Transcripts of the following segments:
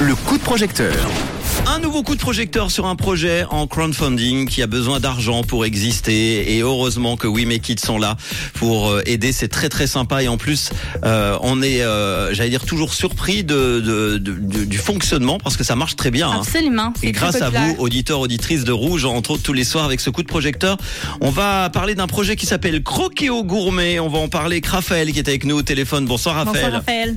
Le coup de projecteur. Un nouveau coup de projecteur sur un projet en crowdfunding qui a besoin d'argent pour exister et heureusement que We Make It sont là pour euh, aider. C'est très très sympa et en plus euh, on est, euh, j'allais dire, toujours surpris de, de- de- de- du fonctionnement parce que ça marche très bien. hein. Absolument. Et grâce à vous, auditeurs, auditrices de Rouge, entre autres tous les soirs avec ce coup de projecteur, on va parler d'un projet qui s'appelle Croquéo Gourmet. On va en parler avec Raphaël qui est avec nous au téléphone. Bonsoir Raphaël. Bonsoir Raphaël.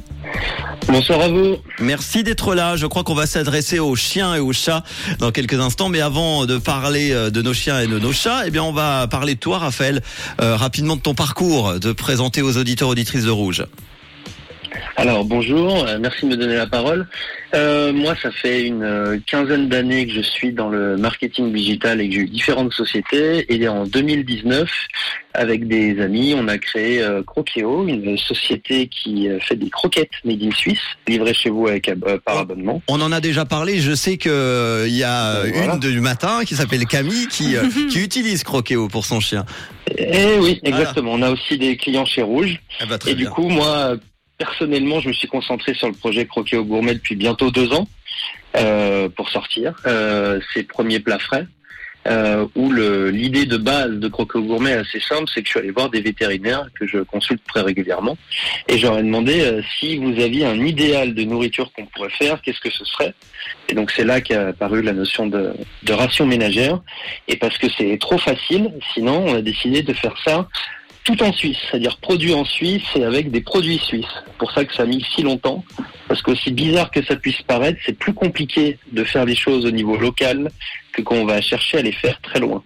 Bonsoir à vous. Merci d'être là. Je crois qu'on va s'adresser aux chiens et aux chats dans quelques instants. Mais avant de parler euh, de nos chiens et de nos chats, eh bien, on va parler de toi, Raphaël, euh, rapidement de ton parcours, de présenter aux auditeurs, auditrices de Rouge. Alors bonjour, euh, merci de me donner la parole. Euh, moi, ça fait une euh, quinzaine d'années que je suis dans le marketing digital et que j'ai eu différentes sociétés. Et en 2019, avec des amis, on a créé euh, Croqueo, une société qui fait des croquettes made in Suisse, livrées chez vous avec euh, par abonnement. On en a déjà parlé. Je sais que euh, il y a voilà. une du matin qui s'appelle Camille qui, qui utilise Croquéo pour son chien. Et oui, Voilà. exactement. On a aussi des clients chez Rouge. Eh ben, Et du coup, moi, personnellement, je me suis concentré sur le projet Croquet au Gourmet depuis bientôt deux ans euh, pour sortir euh, ses premiers plats frais. Euh, où l'idée de base de Croquet au Gourmet est assez simple, c'est que je suis allé voir des vétérinaires que je consulte très régulièrement et ai demandé euh, si vous aviez un idéal de nourriture qu'on pourrait faire, qu'est-ce que ce serait? Et donc c'est là qu'est apparue la notion de ration ménagère et parce que c'est trop facile, sinon on a décidé de faire ça tout en Suisse, c'est-à-dire produit en Suisse et avec des produits suisses. Pour ça que ça a mis si longtemps, parce qu'aussi bizarre que ça puisse paraître, c'est plus compliqué de faire les choses au niveau local que quand on va chercher à les faire très loin.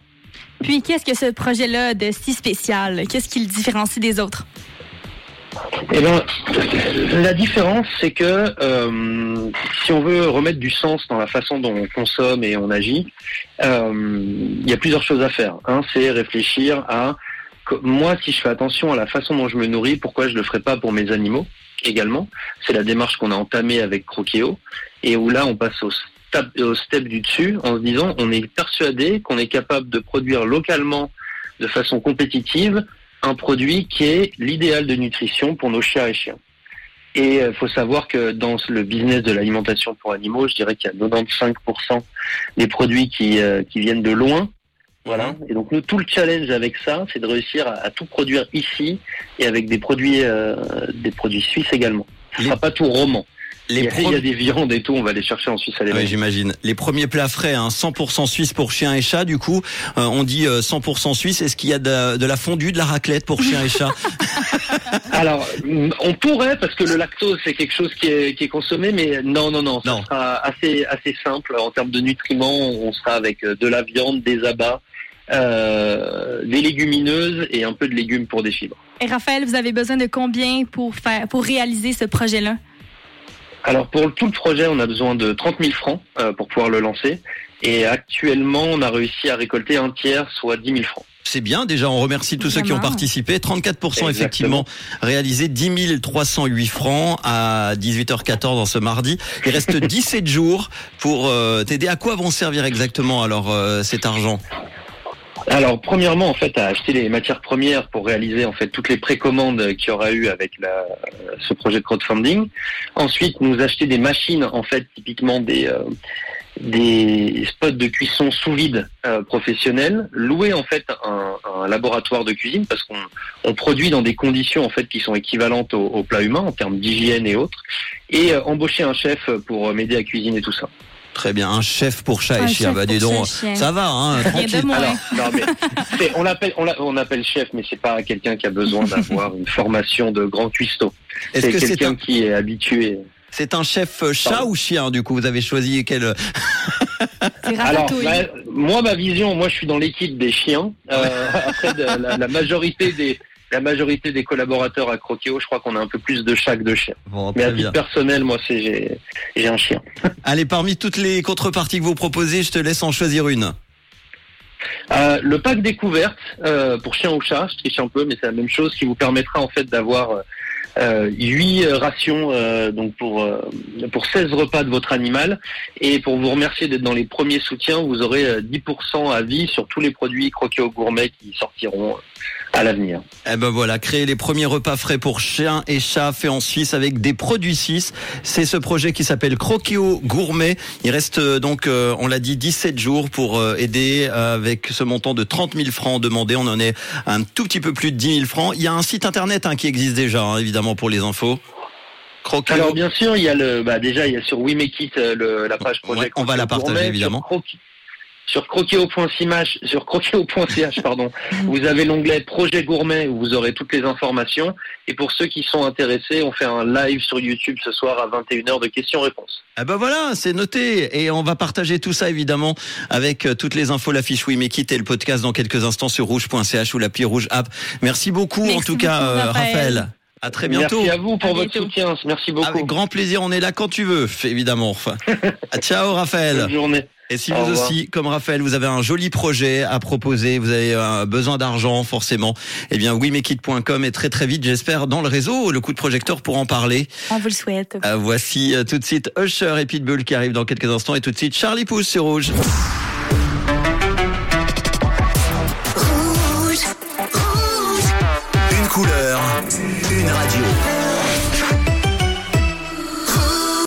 Puis, qu'est-ce que ce projet-là de si spécial? Qu'est-ce qui le différencie des autres? Eh ben, la différence, c'est que euh, si on veut remettre du sens dans la façon dont on consomme et on agit, euh, il y a plusieurs choses à faire. Un, c'est réfléchir à moi, si je fais attention à la façon dont je me nourris, pourquoi je le ferais pas pour mes animaux également C'est la démarche qu'on a entamée avec Croqueo et où là, on passe au step, du dessus en se disant, on est persuadé qu'on est capable de produire localement de façon compétitive un produit qui est l'idéal de nutrition pour nos chiens et chiens. Et il faut savoir que dans le business de l'alimentation pour animaux, je dirais qu'il y a 95% des produits qui, euh, qui viennent de loin. Voilà. Et donc nous, tout le challenge avec ça, c'est de réussir à, à tout produire ici et avec des produits, euh, des produits suisses également. Ce Les- sera pas tout roman. Il Les y, a, il y a des viandes et tout, on va les chercher en Suisse Ah oui, alémanique. j'imagine. Les premiers plats frais, hein, 100% suisse pour chiens et chats. Du coup, euh, on dit euh, 100% suisse. Est-ce qu'il y a de, de la fondue, de la raclette pour chiens et chats Alors, mm, on pourrait, parce que le lactose, c'est quelque chose qui est, qui est consommé, mais non, non, non, ça Non. sera assez, assez simple. En termes de nutriments, on sera avec euh, de la viande, des abats, euh, des légumineuses et un peu de légumes pour des fibres. Et Raphaël, vous avez besoin de combien pour faire, pour réaliser ce projet-là? Alors, pour tout le projet, on a besoin de 30 000 francs euh, pour pouvoir le lancer. Et actuellement, on a réussi à récolter un tiers, soit 10 000 francs. C'est bien. Déjà, on remercie tous ceux qui ont participé. 34% Exactement. effectivement réalisé. 10 308 francs à 18h14 en ce mardi. Il reste 17 jours pour euh, t'aider. À quoi vont servir exactement alors euh, cet argent? Alors, premièrement, en fait, à acheter les matières premières pour réaliser en fait toutes les précommandes qu'il y aura eu avec la, ce projet de crowdfunding. Ensuite, nous acheter des machines, en fait, typiquement des euh, des spots de cuisson sous vide euh, professionnels, louer en fait un, un laboratoire de cuisine parce qu'on on produit dans des conditions en fait qui sont équivalentes au, au plat humain en termes d'hygiène et autres, et euh, embaucher un chef pour m'aider à cuisiner tout ça. Très bien. Un chef pour chat Un et chien. Bah dis donc, ça va. Hein, tranquille. Alors, non, mais c'est- on l'appelle on, appelle chef, mais c'est pas quelqu'un qui a besoin d'avoir une formation de grand cuistot. C'est que c'est quelqu'un un, qui est habitué. C'est un chef euh, chat Pardon. ou chien Du coup, vous avez choisi quel C'est Alors, bah, moi, ma vision, moi, je suis dans l'équipe des chiens. Euh, après, de- la, la majorité des la majorité des collaborateurs à Croqueo, je crois qu'on a un peu plus de chat que de chien. Bon, Mais à titre bien. personnel, moi, c'est j'ai j'ai un chien. Allez, parmi toutes les contreparties que vous proposez, je te laisse en choisir une. Euh, le pack découverte euh, pour chien ou chat, je triche un peu, mais c'est la même chose qui vous permettra en fait d'avoir euh, euh, 8 rations euh, donc pour euh, pour 16 repas de votre animal. Et pour vous remercier d'être dans les premiers soutiens, vous aurez euh, 10% à vie sur tous les produits croqués au gourmet qui sortiront à l'avenir. Eh ben voilà, créer les premiers repas frais pour chiens et chats faits en Suisse avec des produits suisses. C'est ce projet qui s'appelle Croqueo Gourmet. Il reste euh, donc, euh, on l'a dit, 17 jours pour euh, aider avec ce montant de 30 000 francs demandé. On en est un tout petit peu plus de 10 000 francs. Il y a un site internet hein, qui existe déjà, hein, évidemment, pour les infos. Croqueo. Alors bien sûr, il y a le, bah déjà il y a sur We Make It le, la page projet. Ouais, on va la partager Gourmet, évidemment. Sur Croqui- Sur croqueo.ch, pardon, vous avez l'onglet projet gourmet où vous aurez toutes les informations. Et pour ceux qui sont intéressés, on fait un live sur YouTube ce soir à 21h de questions-réponses. Ah ben voilà, c'est noté. Et on va partager tout ça évidemment avec euh, toutes les infos, la fiche et le podcast dans quelques instants sur rouge.ch ou l'appli Rouge App. Merci beaucoup en tout cas, beaucoup, euh, Raphaël. Raphaël. À très bientôt. Merci à vous pour À votre bientôt. soutien. Merci beaucoup. Avec grand plaisir, on est là quand tu veux, évidemment. Ciao Raphaël. Bonne journée. Et si vous aussi, comme Raphaël, vous avez un joli projet à proposer, vous avez euh, besoin d'argent forcément, eh bien wemekit.com est très très vite, j'espère, dans le réseau, le coup de projecteur pour en parler. On vous le souhaite. Euh, voici euh, tout de suite Usher et Pitbull qui arrivent dans quelques instants et tout de suite Charlie Pouce sur Rouge.